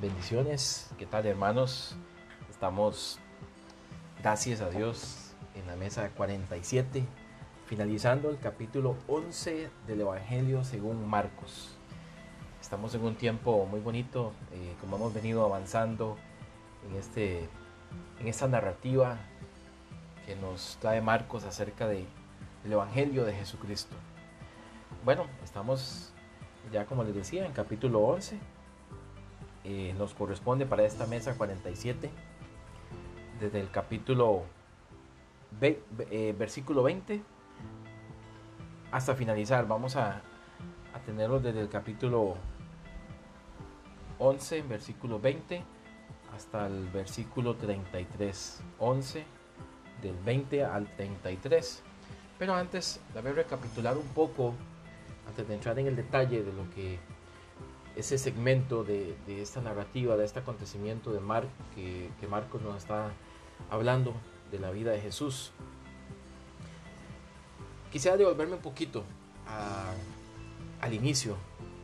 Bendiciones, ¿qué tal hermanos? Estamos, gracias a Dios, en la mesa 47, finalizando el capítulo 11 del Evangelio según Marcos. Estamos en un tiempo muy bonito, eh, como hemos venido avanzando en, este, en esta narrativa que nos trae Marcos acerca de, del Evangelio de Jesucristo. Bueno, estamos ya como les decía en capítulo 11 eh, nos corresponde para esta mesa 47, desde el capítulo eh, versículo 20 hasta finalizar. Vamos a, tenerlo desde el capítulo 11, versículo 20, hasta el versículo 33. 11, del 20 al 33. Pero antes, de recapitular un poco, antes de entrar en el detalle de lo que ese segmento de, esta narrativa, de este acontecimiento de Mar, que, Marcos nos está hablando de la vida de Jesús. Quisiera devolverme un poquito al inicio,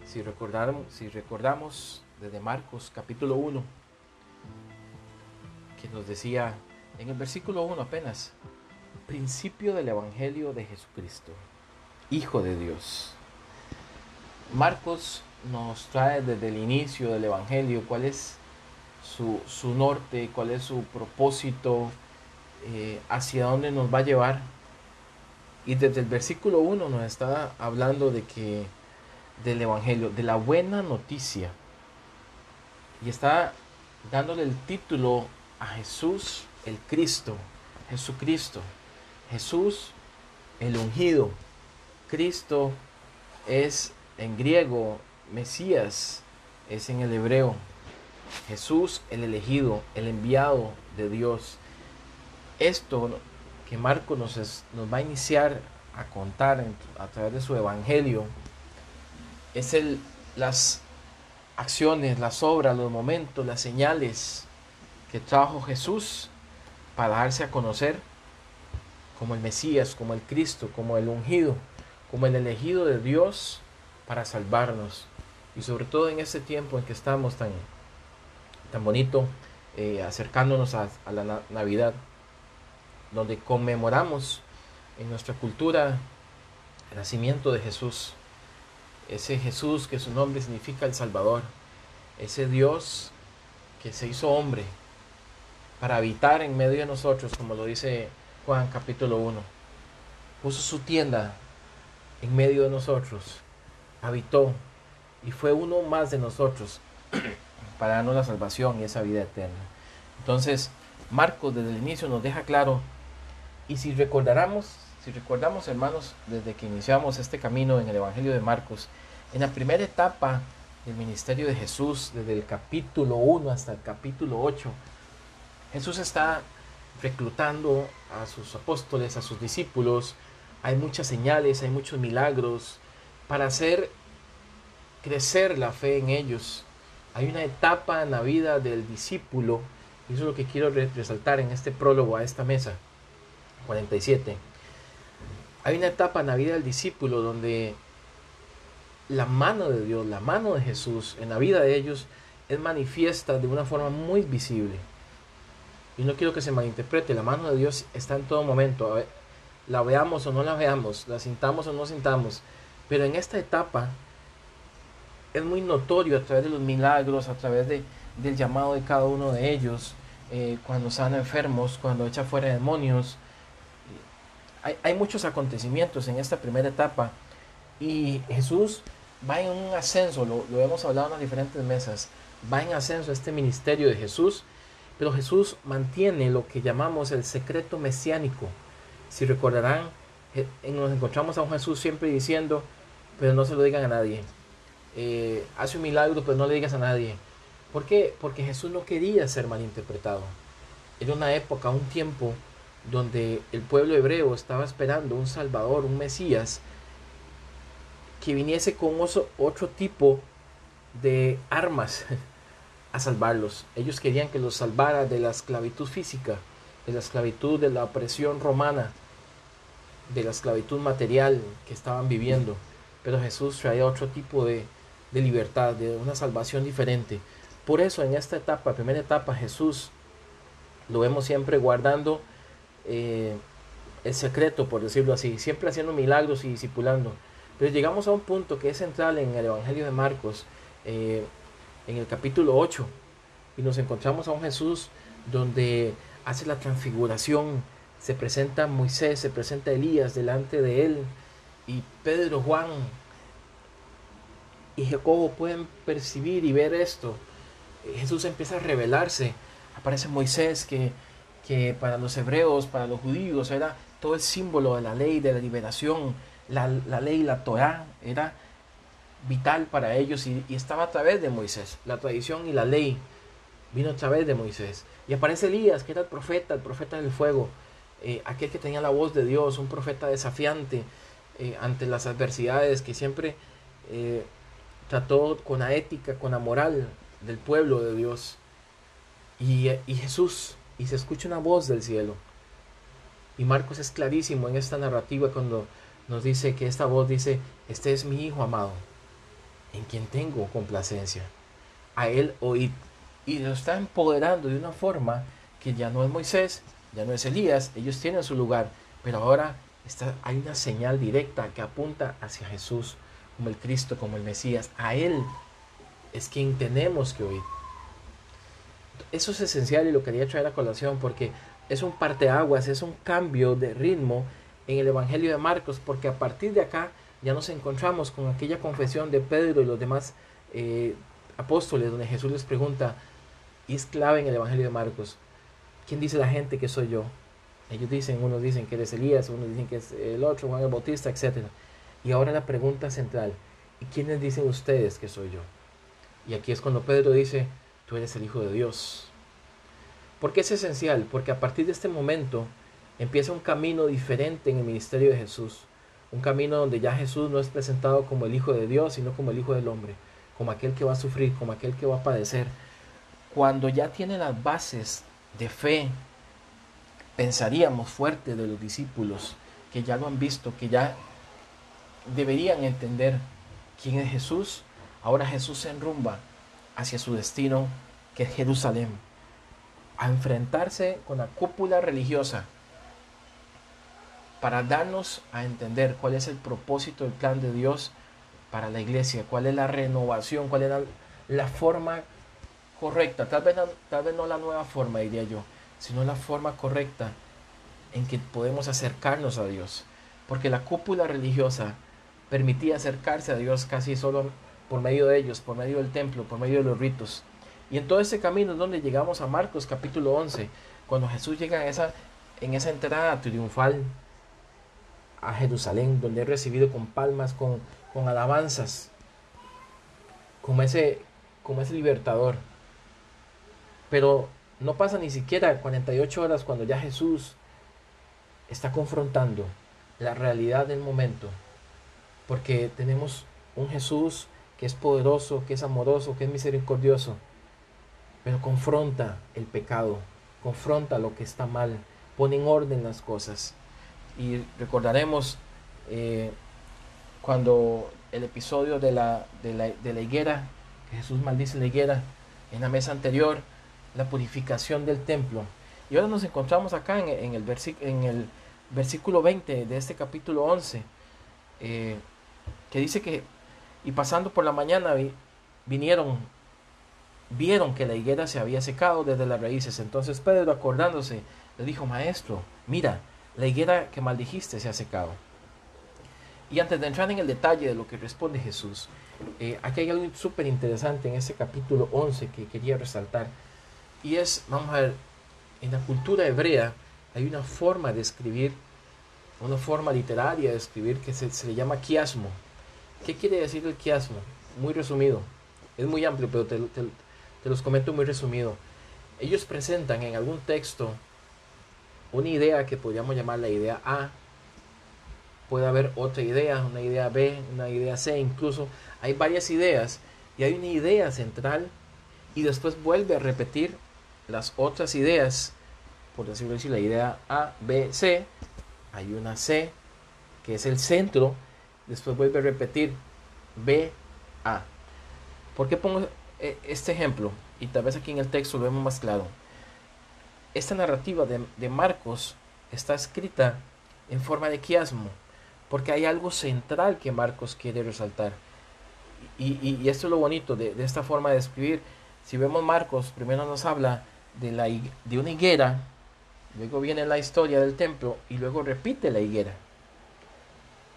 si recordamos, si recordamos desde Marcos capítulo 1, que nos decía en el versículo 1 apenas, principio del Evangelio de Jesucristo, Hijo de Dios. Marcos nos trae desde el inicio del Evangelio cuál es su, norte, cuál es su propósito, eh, hacia dónde nos va a llevar. Y desde el versículo 1 nos está hablando de que del Evangelio, de la buena noticia. Y está dándole el título a Jesús el Cristo, Jesucristo. Jesús el ungido. Cristo es en griego Mesías es en el hebreo. Jesús el elegido, el enviado de Dios. Esto que Marco nos, nos va a iniciar a contar a través de su evangelio es el, las acciones, las obras, los momentos, las señales que trajo Jesús para darse a conocer como el Mesías, como el Cristo, como el ungido, como el elegido de Dios para salvarnos y sobre todo en este tiempo en que estamos tan, tan bonito, eh, acercándonos a, la Navidad, donde conmemoramos en nuestra cultura el nacimiento de Jesús, ese Jesús que su nombre significa el Salvador, ese Dios que se hizo hombre para habitar en medio de nosotros, como lo dice Juan capítulo 1. Puso su tienda en medio de nosotros, habitó y fue uno más de nosotros para darnos la salvación y esa vida eterna. Entonces, Marcos desde el inicio nos deja claro, y si recordáramos, si recordamos hermanos, desde que iniciamos este camino en el Evangelio de Marcos, en la primera etapa del ministerio de Jesús, desde el capítulo 1 hasta el capítulo 8, Jesús está reclutando a sus apóstoles, a sus discípulos, hay muchas señales, hay muchos milagros, para hacer crecer la fe en ellos. Hay una etapa en la vida del discípulo, y eso es lo que quiero resaltar en este prólogo a esta mesa 47. Hay una etapa en la vida del discípulo donde la mano de Dios, la mano de Jesús en la vida de ellos es manifiesta de una forma muy visible. Y no quiero que se malinterprete, la mano de Dios está en todo momento. La veamos o no la veamos, la sintamos o no sintamos. Pero en esta etapa es muy notorio a través de los milagros, a través de, del llamado de cada uno de ellos, eh, cuando sana enfermos, cuando echa fuera demonios. Hay, hay, muchos acontecimientos en esta primera etapa y Jesús va en un ascenso, lo, lo hemos hablado en las diferentes mesas, va en ascenso este ministerio de Jesús, pero Jesús mantiene lo que llamamos el secreto mesiánico. Si recordarán, eh, nos encontramos a un Jesús siempre diciendo, pero no se lo digan a nadie, eh, hace un milagro, pero no le digas a nadie. ¿Por qué? Porque Jesús no quería ser malinterpretado. Era una época, un tiempo donde el pueblo hebreo estaba esperando un Salvador, un Mesías, que viniese con otro tipo de armas a salvarlos. Ellos querían que los salvara de la esclavitud física, de la esclavitud de la opresión romana, de la esclavitud material que estaban viviendo. Pero Jesús traía otro tipo de, de libertad, de una salvación diferente. Por eso en esta etapa, primera etapa, Jesús lo vemos siempre guardando eh, el secreto, por decirlo así, siempre haciendo milagros y discipulando. Pero llegamos a un punto que es central en el Evangelio de Marcos, eh, en el capítulo 8, y nos encontramos a un Jesús donde hace la transfiguración, se presenta Moisés, se presenta Elías delante de él, y Pedro, Juan y Jacobo pueden percibir y ver esto. Jesús empieza a revelarse. Aparece Moisés que, que para los hebreos, para los judíos, era todo el símbolo de la ley, de la liberación. La, la ley, la Torah, era vital para ellos y, estaba a través de Moisés. La tradición y la ley vino a través de Moisés. Y aparece Elías, que era el profeta, el profeta del fuego, eh, aquel que tenía la voz de Dios, un profeta desafiante eh, ante las adversidades, que siempre eh, trató con la ética, con la moral del pueblo de Dios. Y, y Jesús, y se escucha una voz del cielo. Y Marcos es clarísimo en esta narrativa cuando nos dice que esta voz dice, este es mi Hijo amado, en quien tengo complacencia. A él oíd. Y lo está empoderando de una forma que ya no es Moisés, ya no es Elías, ellos tienen su lugar, pero ahora está, hay una señal directa que apunta hacia Jesús como el Cristo, como el Mesías. A Él es quien tenemos que oír. Eso es esencial y lo quería traer a colación porque es un parteaguas, es un cambio de ritmo en el Evangelio de Marcos, porque a partir de acá ya nos encontramos con aquella confesión de Pedro y los demás eh, apóstoles, donde Jesús les pregunta, y es clave en el Evangelio de Marcos, ¿quién dice la gente que soy yo? Ellos dicen, unos dicen que eres Elías, unos dicen que es el otro, Juan el Bautista, etc. Y ahora la pregunta central, ¿y quiénes dicen ustedes que soy yo? Y aquí es cuando Pedro dice, tú eres el Hijo de Dios. ¿Por qué es esencial? Porque a partir de este momento empieza un camino diferente en el ministerio de Jesús. Un camino donde ya Jesús no es presentado como el Hijo de Dios, sino como el Hijo del Hombre, como aquel que va a sufrir, como aquel que va a padecer. Cuando ya tiene las bases de fe, pensaríamos fuerte de los discípulos, que ya lo han visto, que ya deberían entender quién es Jesús. Ahora Jesús se enrumba hacia su destino, que es Jerusalén, a enfrentarse con la cúpula religiosa para darnos a entender cuál es el propósito del plan de Dios para la iglesia, cuál es la renovación, cuál es la, la forma correcta, tal vez, tal vez no la nueva forma, diría yo, sino la forma correcta en que podemos acercarnos a Dios. Porque la cúpula religiosa permitía acercarse a Dios casi solo por medio de ellos, por medio del templo, por medio de los ritos. Y en todo ese camino es donde llegamos a Marcos capítulo 11, cuando Jesús llega en esa, en esa entrada triunfal a Jerusalén, donde es recibido con palmas, con, con alabanzas, como ese, como ese libertador. Pero no pasa ni siquiera 48 horas cuando ya Jesús está confrontando la realidad del momento. Porque tenemos un Jesús que es poderoso, que es amoroso, que es misericordioso. Pero confronta el pecado, confronta lo que está mal, pone en orden las cosas. Y recordaremos eh, cuando el episodio de la, de la, de la higuera, que Jesús maldice la higuera en la mesa anterior, la purificación del templo. Y ahora nos encontramos acá en, en, el, en el versículo 20 de este capítulo 11, eh, que dice que, y pasando por la mañana vinieron, vieron que la higuera se había secado desde las raíces. Entonces Pedro, acordándose, le dijo, maestro, mira, la higuera que maldijiste se ha secado. Y antes de entrar en el detalle de lo que responde Jesús, eh, aquí hay algo súper interesante en este capítulo 11 que quería resaltar. Y es, vamos a ver, en la cultura hebrea hay una forma de escribir, una forma literaria de escribir que se, se le llama quiasmo. ¿Qué quiere decir el quiasmo? Muy resumido. Es muy amplio, pero te, te, te los comento muy resumido. Ellos presentan en algún texto una idea que podríamos llamar la idea A. Puede haber otra idea, una idea B, una idea C, incluso hay varias ideas y hay una idea central y después vuelve a repetir las otras ideas, por decirlo así, la idea A, B, C, hay una C que es el centro, después vuelve a repetir B, A. ¿Por qué pongo eh, este ejemplo, y tal vez aquí en el texto lo vemos más claro. Esta narrativa de, Marcos está escrita en forma de quiasmo, porque hay algo central que Marcos quiere resaltar. Y, y, esto es lo bonito de, de, esta forma de escribir. Si vemos Marcos, primero nos habla de, la, de una higuera, luego viene la historia del templo y luego repite la higuera.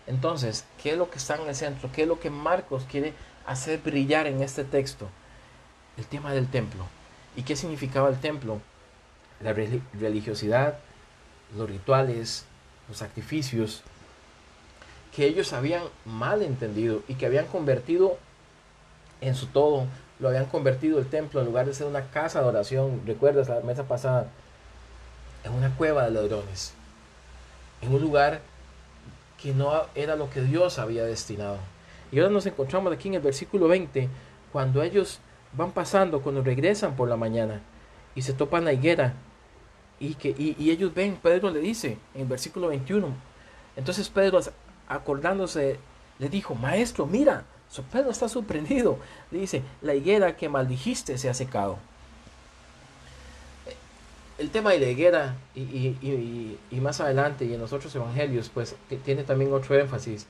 Entonces, ¿qué es lo que está en el centro? ¿Qué es lo que Marcos quiere hacer brillar en este texto? El tema del templo. ¿Y qué significaba el templo? La religiosidad, los rituales, los sacrificios, que ellos habían mal entendido y que habían convertido en su todo, lo habían convertido el templo en lugar de ser una casa de oración, recuerdas la mesa pasada, en una cueva de ladrones, en un lugar que no era lo que Dios había destinado. Y ahora nos encontramos aquí en el versículo 20, cuando ellos van pasando, cuando regresan por la mañana y se topan la higuera y, que, y, ellos ven, Pedro le dice en el versículo 21, entonces Pedro acordándose le dijo, maestro, mira, Pedro está sorprendido, le dice, la higuera que maldijiste se ha secado. El tema de la higuera y, y, y, más adelante y en los otros evangelios, pues tiene también otro énfasis.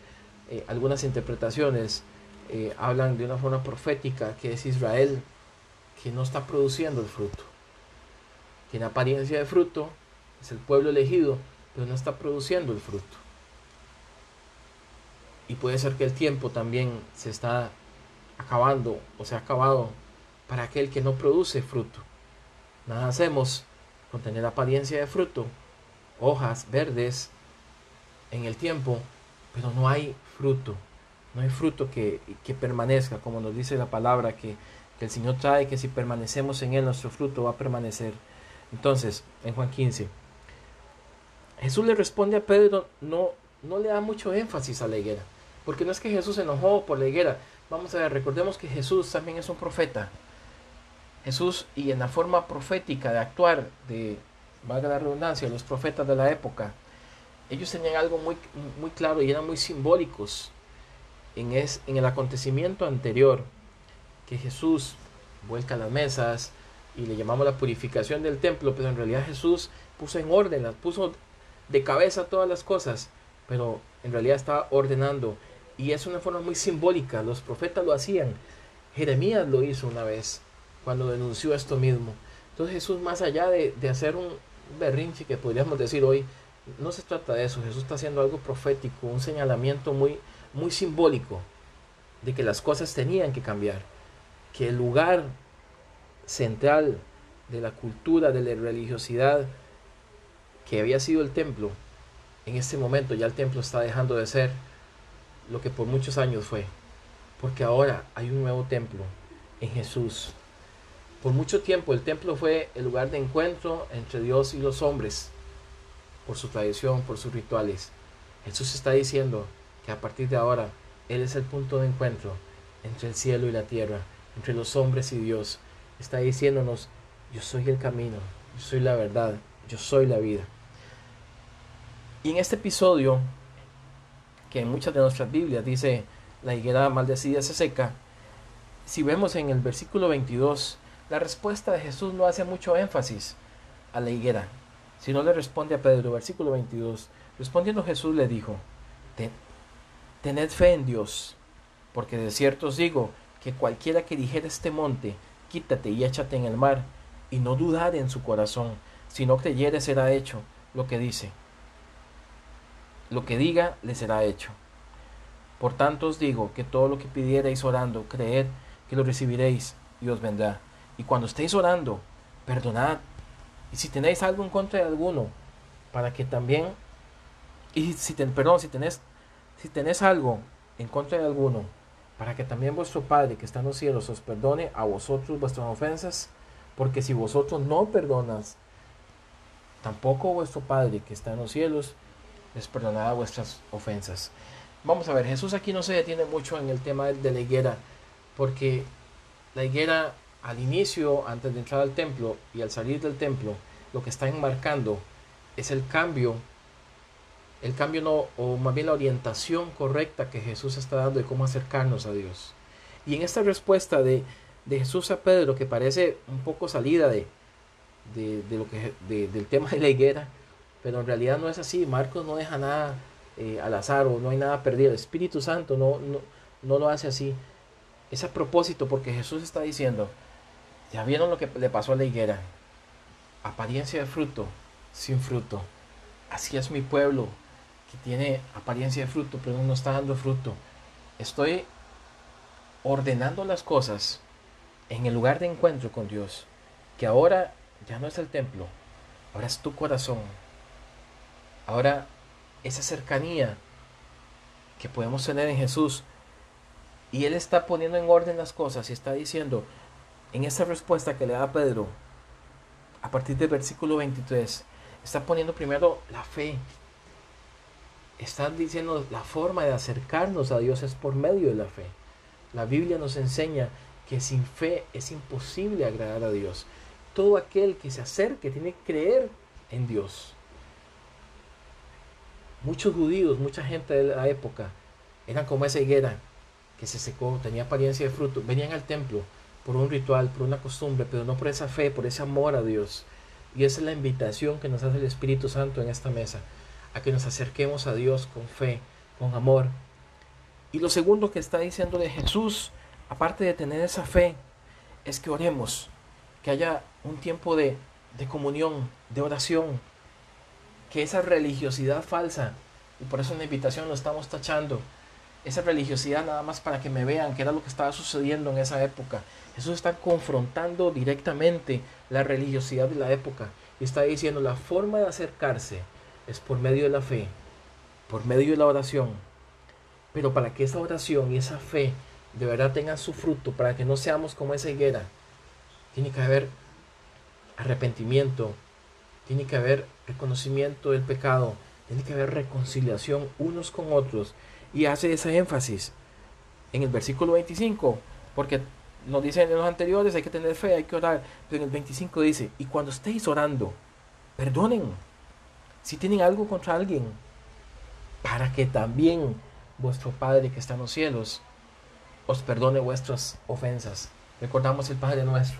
Eh, algunas interpretaciones eh, hablan de una forma profética que es Israel que no está produciendo el fruto tiene apariencia de fruto, es el pueblo elegido, pero no está produciendo el fruto. Y puede ser que el tiempo también se está acabando o se ha acabado para aquel que no produce fruto. Nada hacemos con tener apariencia de fruto, hojas verdes en el tiempo, pero no hay fruto. No hay fruto que, que permanezca, como nos dice la palabra, que, que el Señor trae, que si permanecemos en Él, nuestro fruto va a permanecer. Entonces, en Juan 15, Jesús le responde a Pedro, no, no le da mucho énfasis a la higuera, porque no es que Jesús se enojó por la higuera. Vamos a ver, recordemos que Jesús también es un profeta. Jesús, y en la forma profética de actuar de, valga la redundancia, los profetas de la época, ellos tenían algo muy, muy claro y eran muy simbólicos en, es, en el acontecimiento anterior, que Jesús vuelca las mesas, y le llamamos la purificación del templo, pero en realidad Jesús puso en orden, puso de cabeza todas las cosas, pero en realidad estaba ordenando. Y es una forma muy simbólica, los profetas lo hacían. Jeremías lo hizo una vez, cuando denunció esto mismo. Entonces Jesús, más allá de, de hacer un berrinche que podríamos decir hoy, no se trata de eso, Jesús está haciendo algo profético, un señalamiento muy, muy simbólico de que las cosas tenían que cambiar, que el lugar central de la cultura, de la religiosidad que había sido el templo, en este momento ya el templo está dejando de ser lo que por muchos años fue. Porque ahora hay un nuevo templo en Jesús. Por mucho tiempo el templo fue el lugar de encuentro entre Dios y los hombres, por su tradición, por sus rituales. Jesús está diciendo que a partir de ahora Él es el punto de encuentro entre el cielo y la tierra, entre los hombres y Dios, está diciéndonos, yo soy el camino, yo soy la verdad, yo soy la vida. Y en este episodio, que en muchas de nuestras Biblias dice, la higuera maldecida se seca, si vemos en el versículo 22, la respuesta de Jesús no hace mucho énfasis a la higuera, sino le responde a Pedro, versículo 22, respondiendo Jesús le dijo, tened fe en Dios, porque de cierto os digo que cualquiera que dijera este monte, quítate y échate en el mar, y no dudar en su corazón, si no creyere será hecho lo que dice. Lo que diga le será hecho. Por tanto os digo que todo lo que pidierais orando, creed que lo recibiréis y os vendrá. Y cuando estéis orando, perdonad. Y si tenéis algo en contra de alguno, para que también, y si ten, perdón, si tenés, si tenés algo en contra de alguno, para que también vuestro Padre que está en los cielos os perdone a vosotros vuestras ofensas, porque si vosotros no perdonas, tampoco vuestro Padre que está en los cielos les perdonará vuestras ofensas. Vamos a ver, Jesús aquí no se detiene mucho en el tema de la higuera, porque la higuera al inicio, antes de entrar al templo y al salir del templo, lo que está enmarcando es el cambio el cambio no, o más bien la orientación correcta que Jesús está dando de cómo acercarnos a Dios. Y en esta respuesta de, de Jesús a Pedro, que parece un poco salida de, de, lo que, del tema de la higuera, pero en realidad no es así. Marcos no deja nada eh, al azar o no hay nada perdido. El Espíritu Santo no, no, no lo hace así. Es a propósito porque Jesús está diciendo, ya vieron lo que le pasó a la higuera. Apariencia de fruto, sin fruto. Así es mi pueblo, que tiene apariencia de fruto, pero no está dando fruto. Estoy ordenando las cosas en el lugar de encuentro con Dios, que ahora ya no es el templo, ahora es tu corazón. Ahora esa cercanía que podemos tener en Jesús y Él está poniendo en orden las cosas y está diciendo en esa respuesta que le da Pedro, a partir del versículo 23, está poniendo primero la fe. Está diciendo la forma de acercarnos a Dios es por medio de la fe. La Biblia nos enseña que sin fe es imposible agradar a Dios. Todo aquel que se acerque tiene que creer en Dios. Muchos judíos, mucha gente de la época, eran como esa higuera que se secó, tenía apariencia de fruto, venían al templo por un ritual, por una costumbre, pero no por esa fe, por ese amor a Dios. Y esa es la invitación que nos hace el Espíritu Santo en esta mesa, a que nos acerquemos a Dios con fe, con amor. Y lo segundo que está diciendo de Jesús aparte de tener esa fe, es que oremos, que haya un tiempo de, comunión, de oración, que esa religiosidad falsa, y por eso en la invitación lo estamos tachando, esa religiosidad nada más para que me vean que era lo que estaba sucediendo en esa época. Jesús está confrontando directamente la religiosidad de la época y está diciendo la forma de acercarse es por medio de la fe, por medio de la oración. Pero para que esa oración y esa fe de verdad tenga su fruto, para que no seamos como esa higuera, tiene que haber arrepentimiento, tiene que haber reconocimiento del pecado, tiene que haber reconciliación unos con otros. Y hace ese énfasis en el versículo 25, porque nos dicen en los anteriores hay que tener fe, hay que orar, pero en el 25 dice, y cuando estéis orando, perdonen si tienen algo contra alguien, para que también vuestro Padre que está en los cielos os perdone vuestras ofensas. Recordamos el Padre nuestro.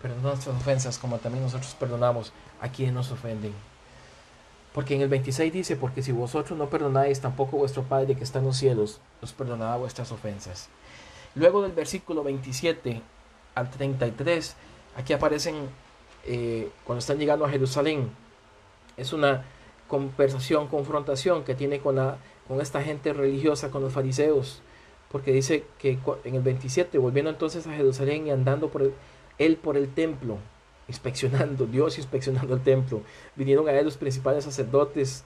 Perdona nuestras ofensas como también nosotros perdonamos a quienes nos ofenden. Porque en el 26 dice, porque si vosotros no perdonáis, tampoco vuestro Padre que está en los cielos os perdonará vuestras ofensas. Luego del versículo 27 al 33, aquí aparecen, eh, cuando están llegando a Jerusalén, es una conversación, confrontación que tiene con, la, con esta gente religiosa, con los fariseos porque dice que en el 27, volviendo entonces a Jerusalén y andando por él por el templo, inspeccionando, Dios inspeccionando el templo, vinieron a él los principales sacerdotes,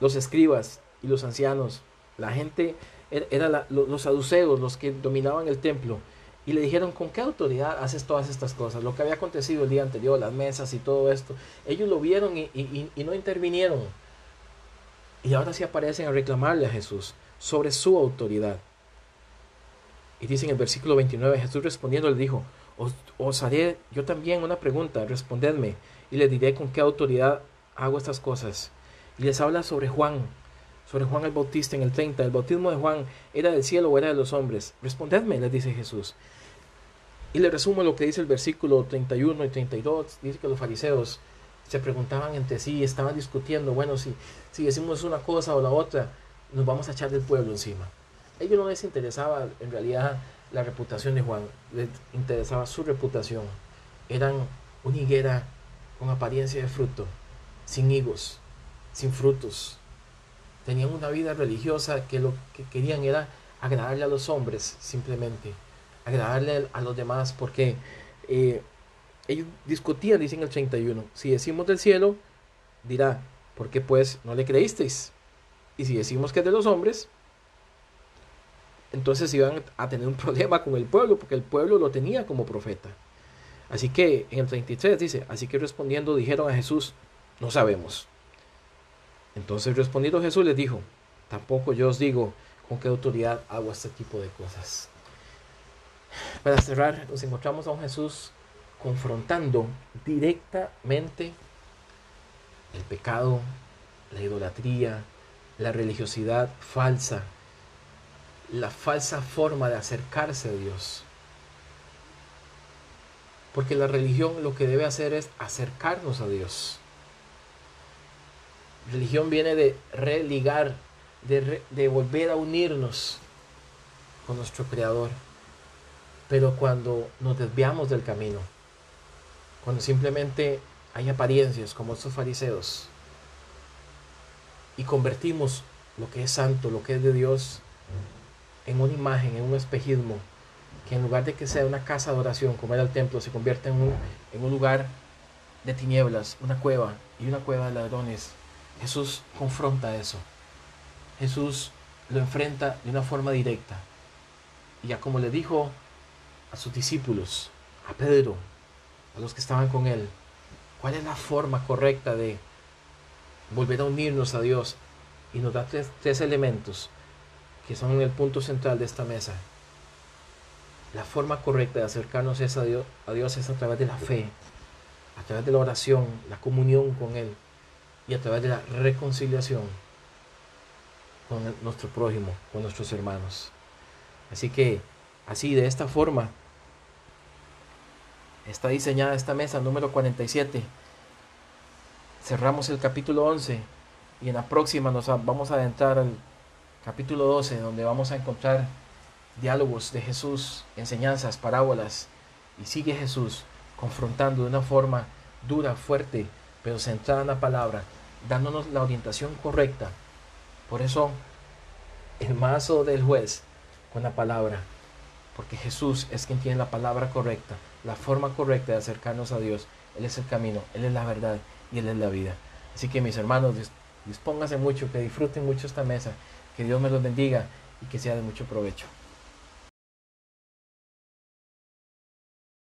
los escribas y los ancianos. La gente er, era los saduceos los que dominaban el templo y le dijeron, ¿con qué autoridad haces todas estas cosas? Lo que había acontecido el día anterior, las mesas y todo esto. Ellos lo vieron y, y no intervinieron. Y ahora sí aparecen a reclamarle a Jesús sobre su autoridad. Y dice en el versículo 29, Jesús respondiendo le dijo, os, haré yo también una pregunta, respondedme, y le diré con qué autoridad hago estas cosas. Y les habla sobre Juan, sobre Juan el Bautista en el 30. ¿El bautismo de Juan era del cielo o era de los hombres? Respondedme, le dice Jesús. Y le resumo lo que dice el versículo 31 y 32. Dice que los fariseos se preguntaban entre sí, estaban discutiendo, bueno, si, si decimos una cosa o la otra, nos vamos a echar del pueblo encima. A ellos no les interesaba en realidad la reputación de Juan, les interesaba su reputación. Eran una higuera con apariencia de fruto, sin higos, sin frutos. Tenían una vida religiosa que lo que querían era agradarle a los hombres simplemente, agradarle a los demás, porque eh, ellos discutían, dicen el 31, si decimos del cielo, dirá, ¿por qué pues no le creísteis? Y si decimos que es de los hombres, entonces iban a tener un problema con el pueblo, porque el pueblo lo tenía como profeta. Así que en el 33 dice, así que respondiendo dijeron a Jesús, no sabemos. Entonces respondiendo Jesús les dijo, tampoco yo os digo con qué autoridad hago este tipo de cosas. Para cerrar, nos encontramos a un Jesús confrontando directamente el pecado, la idolatría, la religiosidad falsa, la falsa forma de acercarse a Dios. Porque la religión lo que debe hacer es acercarnos a Dios. Religión viene de religar, de, de volver a unirnos con nuestro Creador. Pero cuando nos desviamos del camino, cuando simplemente hay apariencias como estos fariseos y convertimos lo que es santo, lo que es de Dios, en una imagen, en un espejismo, que en lugar de que sea una casa de oración como era el templo, se convierte en un, lugar de tinieblas, una cueva y una cueva de ladrones. Jesús confronta eso. Jesús lo enfrenta de una forma directa. Y ya como le dijo a sus discípulos, a Pedro, a los que estaban con él, cuál es la forma correcta de volver a unirnos a Dios. Y nos da tres elementos que son el punto central de esta mesa. La forma correcta de acercarnos a Dios, a Dios es a través de la fe, a través de la oración, la comunión con Él y a través de la reconciliación con nuestro prójimo, con nuestros hermanos. Así que, así, de esta forma, está diseñada esta mesa número 47. Cerramos el capítulo 11 y en la próxima nos vamos a adentrar al capítulo 12, donde vamos a encontrar diálogos de Jesús, enseñanzas, parábolas, y sigue Jesús confrontando de una forma dura, fuerte, pero centrada en la palabra, dándonos la orientación correcta. Por eso, el mazo del juez con la palabra, porque Jesús es quien tiene la palabra correcta, la forma correcta de acercarnos a Dios. Él es el camino, Él es la verdad y Él es la vida. Así que mis hermanos, dispónganse mucho, que disfruten mucho esta mesa que Dios me los bendiga y que sea de mucho provecho.